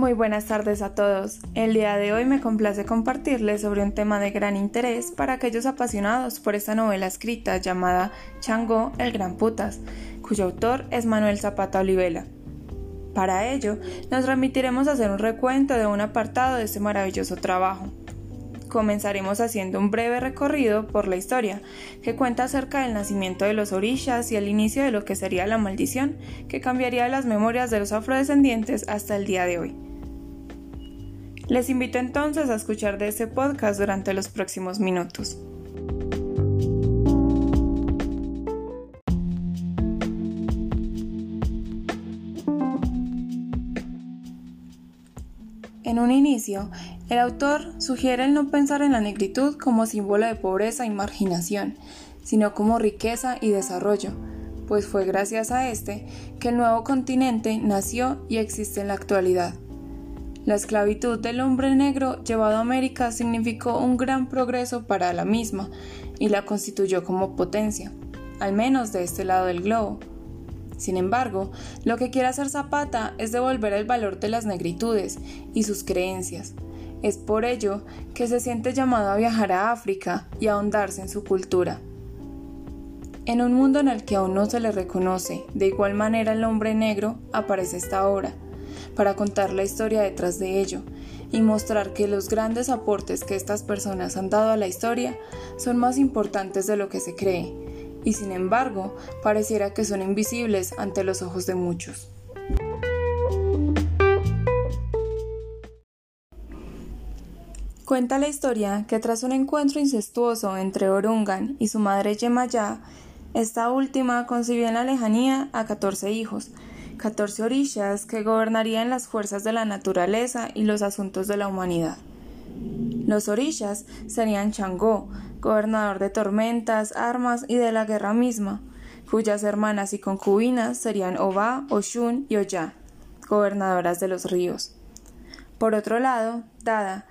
Muy buenas tardes a todos. El día de hoy me complace compartirles sobre un tema de gran interés para aquellos apasionados por esta novela escrita llamada Changó el Gran Putas, cuyo autor es Manuel Zapata Olivela. Para ello, nos remitiremos a hacer un recuento de un apartado de este maravilloso trabajo. Comenzaremos haciendo un breve recorrido por la historia, que cuenta acerca del nacimiento de los orishas y el inicio de lo que sería la maldición, que cambiaría las memorias de los afrodescendientes hasta el día de hoy. Les invito entonces a escuchar de este podcast durante los próximos minutos. En un inicio, el autor sugiere el no pensar en la negritud como símbolo de pobreza y marginación, sino como riqueza y desarrollo, pues fue gracias a este que el nuevo continente nació y existe en la actualidad. La esclavitud del hombre negro llevado a América significó un gran progreso para la misma y la constituyó como potencia, al menos de este lado del globo. Sin embargo, lo que quiere hacer Zapata es devolver el valor de las negritudes y sus creencias. Es por ello que se siente llamado a viajar a África y a ahondarse en su cultura. En un mundo en el que aún no se le reconoce de igual manera el hombre negro, aparece esta obra, para contar la historia detrás de ello y mostrar que los grandes aportes que estas personas han dado a la historia son más importantes de lo que se cree y sin embargo pareciera que son invisibles ante los ojos de muchos. Cuenta la historia que tras un encuentro incestuoso entre Orungan y su madre Yemayá, esta última concibió en la lejanía a 14 hijos, 14 orillas que gobernarían las fuerzas de la naturaleza y los asuntos de la humanidad. Los orillas serían Changó, gobernador de tormentas, armas y de la guerra misma, cuyas hermanas y concubinas serían Oba, Oshun y Oya, gobernadoras de los ríos. Por otro lado, Dada,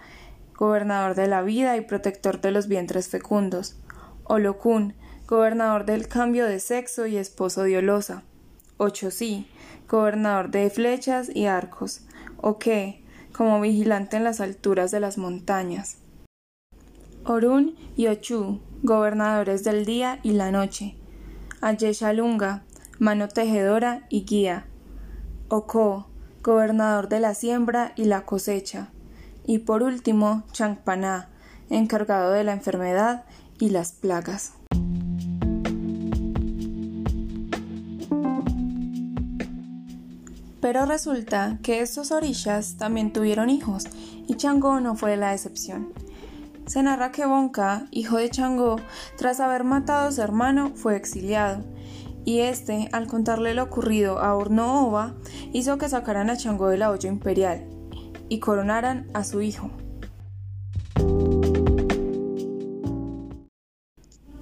gobernador de la vida y protector de los vientres fecundos, Olokun, gobernador del cambio de sexo y esposo de Olosa, Ochosí, gobernador de flechas y arcos, Oke, como vigilante en las alturas de las montañas. Orun y Ochu, gobernadores del día y la noche. Ayeshalunga, mano tejedora y guía. Oko, gobernador de la siembra y la cosecha. Y por último, Changpaná, encargado de la enfermedad y las plagas. Pero resulta que estos orillas también tuvieron hijos, y Changó no fue la excepción. Se narra que Bonka, hijo de Changó, tras haber matado a su hermano, fue exiliado, y este, al contarle lo ocurrido a Ornooba, hizo que sacaran a Changó de la olla imperial y coronaran a su hijo.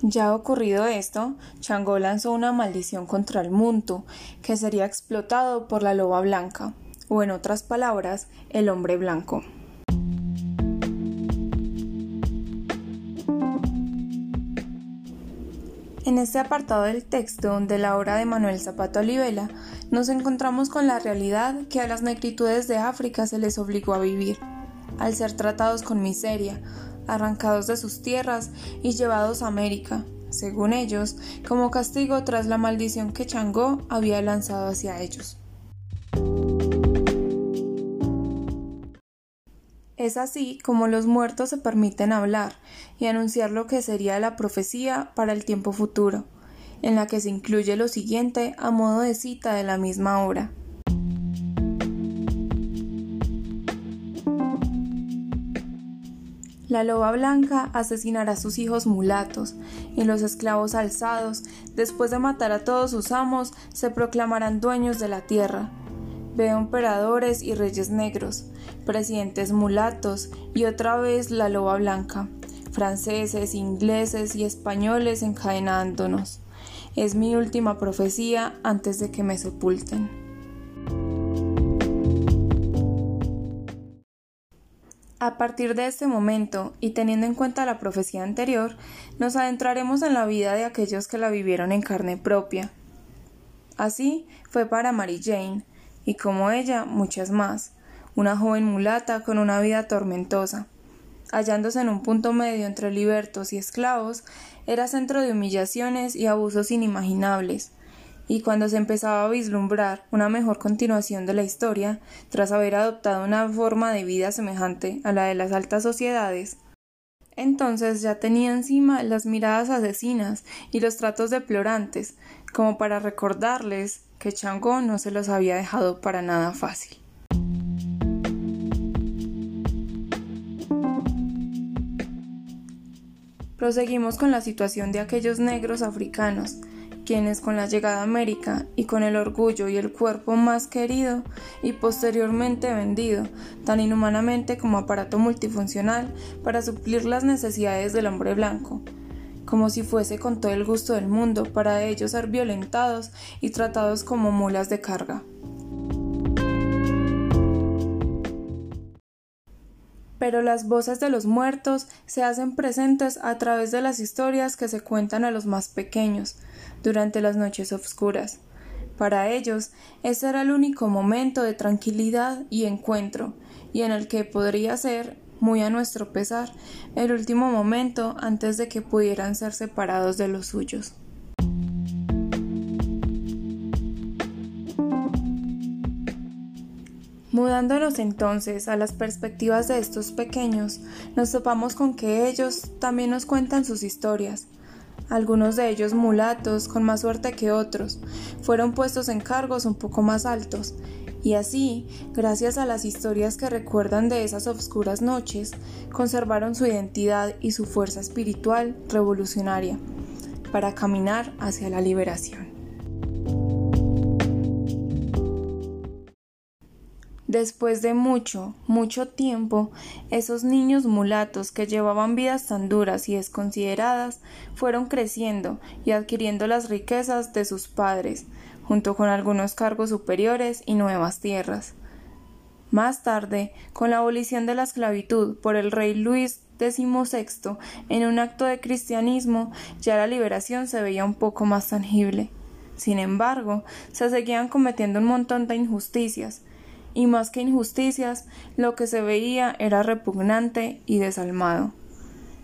Ya ocurrido esto, Changó lanzó una maldición contra el Muntu, que sería explotado por la loba blanca, o en otras palabras, el hombre blanco. En este apartado del texto de la obra de Manuel Zapato Olivela, nos encontramos con la realidad que a las negritudes de África se les obligó a vivir, al ser tratados con miseria, arrancados de sus tierras y llevados a América, según ellos, como castigo tras la maldición que Changó había lanzado hacia ellos. Es así como los muertos se permiten hablar y anunciar lo que sería la profecía para el tiempo futuro, en la que se incluye lo siguiente a modo de cita de la misma obra. La loba blanca asesinará a sus hijos mulatos, y los esclavos alzados, después de matar a todos sus amos, se proclamarán dueños de la tierra. Veo emperadores y reyes negros, presidentes mulatos, y otra vez la loba blanca, franceses, ingleses y españoles encadenándonos. Es mi última profecía antes de que me sepulten. A partir de este momento, y teniendo en cuenta la profecía anterior, nos adentraremos en la vida de aquellos que la vivieron en carne propia. Así fue para Mary Jane, y como ella, muchas más, una joven mulata con una vida tormentosa. Hallándose en un punto medio entre libertos y esclavos, era centro de humillaciones y abusos inimaginables, y cuando se empezaba a vislumbrar una mejor continuación de la historia, tras haber adoptado una forma de vida semejante a la de las altas sociedades, entonces ya tenía encima las miradas asesinas y los tratos deplorantes, como para recordarles que Changó no se los había dejado para nada fácil. Proseguimos con la situación de aquellos negros africanos, quienes con la llegada a América y con el orgullo y el cuerpo más querido y posteriormente vendido, tan inhumanamente como aparato multifuncional para suplir las necesidades del hombre blanco, como si fuese con todo el gusto del mundo para ellos ser violentados y tratados como mulas de carga. Pero las voces de los muertos se hacen presentes a través de las historias que se cuentan a los más pequeños durante las noches oscuras. Para ellos, ese era el único momento de tranquilidad y encuentro, y en el que podría ser, muy a nuestro pesar, el último momento antes de que pudieran ser separados de los suyos. Mudándonos entonces a las perspectivas de estos pequeños, nos topamos con que ellos también nos cuentan sus historias. Algunos de ellos mulatos, con más suerte que otros, fueron puestos en cargos un poco más altos, y así, gracias a las historias que recuerdan de esas oscuras noches, conservaron su identidad y su fuerza espiritual revolucionaria para caminar hacia la liberación. Después de mucho, mucho tiempo, esos niños mulatos que llevaban vidas tan duras y desconsideradas fueron creciendo y adquiriendo las riquezas de sus padres, junto con algunos cargos superiores y nuevas tierras. Más tarde, con la abolición de la esclavitud por el rey Luis XVI en un acto de cristianismo, ya la liberación se veía un poco más tangible. Sin embargo, se seguían cometiendo un montón de injusticias, y más que injusticias, lo que se veía era repugnante y desalmado.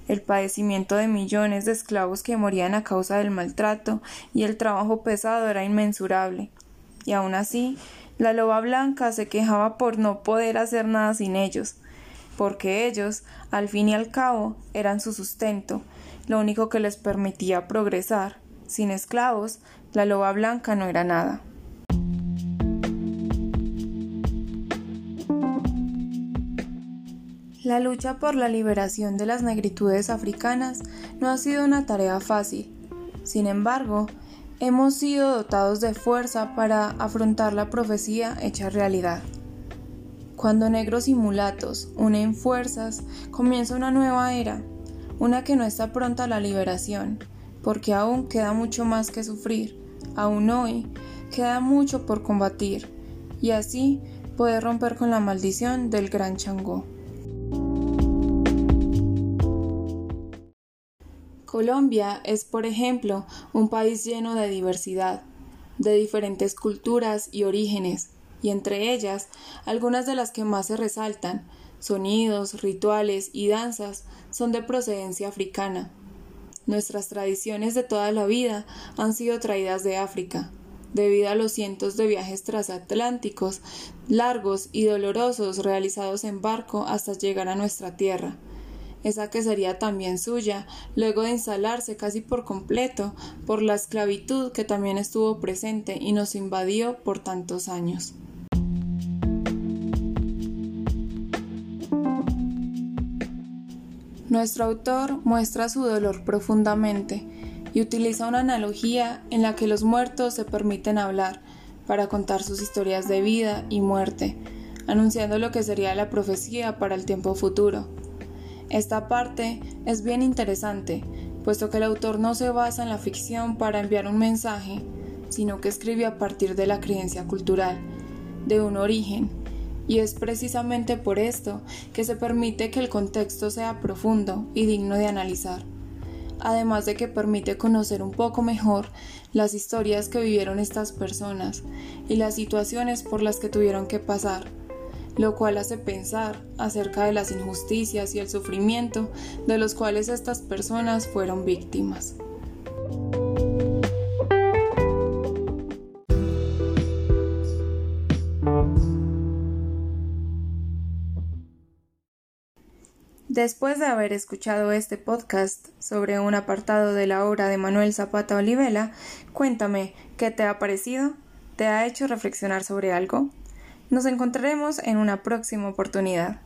El padecimiento de millones de esclavos que morían a causa del maltrato y el trabajo pesado era inmensurable. Y aun así, la loba blanca se quejaba por no poder hacer nada sin ellos, porque ellos, al fin y al cabo, eran su sustento, lo único que les permitía progresar. Sin esclavos, la loba blanca no era nada. La lucha por la liberación de las negritudes africanas no ha sido una tarea fácil. Sin embargo, hemos sido dotados de fuerza para afrontar la profecía hecha realidad. Cuando negros y mulatos unen fuerzas, comienza una nueva era, una que no está pronta a la liberación, porque aún queda mucho más que sufrir, aún hoy queda mucho por combatir, y así poder romper con la maldición del gran Changó. Colombia es, por ejemplo, un país lleno de diversidad, de diferentes culturas y orígenes, y entre ellas algunas de las que más se resaltan, sonidos, rituales y danzas, son de procedencia africana. Nuestras tradiciones de toda la vida han sido traídas de África, debido a los cientos de viajes transatlánticos largos y dolorosos realizados en barco hasta llegar a nuestra tierra esa que sería también suya, luego de instalarse casi por completo por la esclavitud que también estuvo presente y nos invadió por tantos años. Nuestro autor muestra su dolor profundamente y utiliza una analogía en la que los muertos se permiten hablar para contar sus historias de vida y muerte, anunciando lo que sería la profecía para el tiempo futuro. Esta parte es bien interesante, puesto que el autor no se basa en la ficción para enviar un mensaje, sino que escribe a partir de la creencia cultural, de un origen, y es precisamente por esto que se permite que el contexto sea profundo y digno de analizar, además de que permite conocer un poco mejor las historias que vivieron estas personas y las situaciones por las que tuvieron que pasar lo cual hace pensar acerca de las injusticias y el sufrimiento de los cuales estas personas fueron víctimas. Después de haber escuchado este podcast sobre un apartado de la obra de Manuel Zapata Olivela, cuéntame, ¿qué te ha parecido? ¿Te ha hecho reflexionar sobre algo? Nos encontraremos en una próxima oportunidad.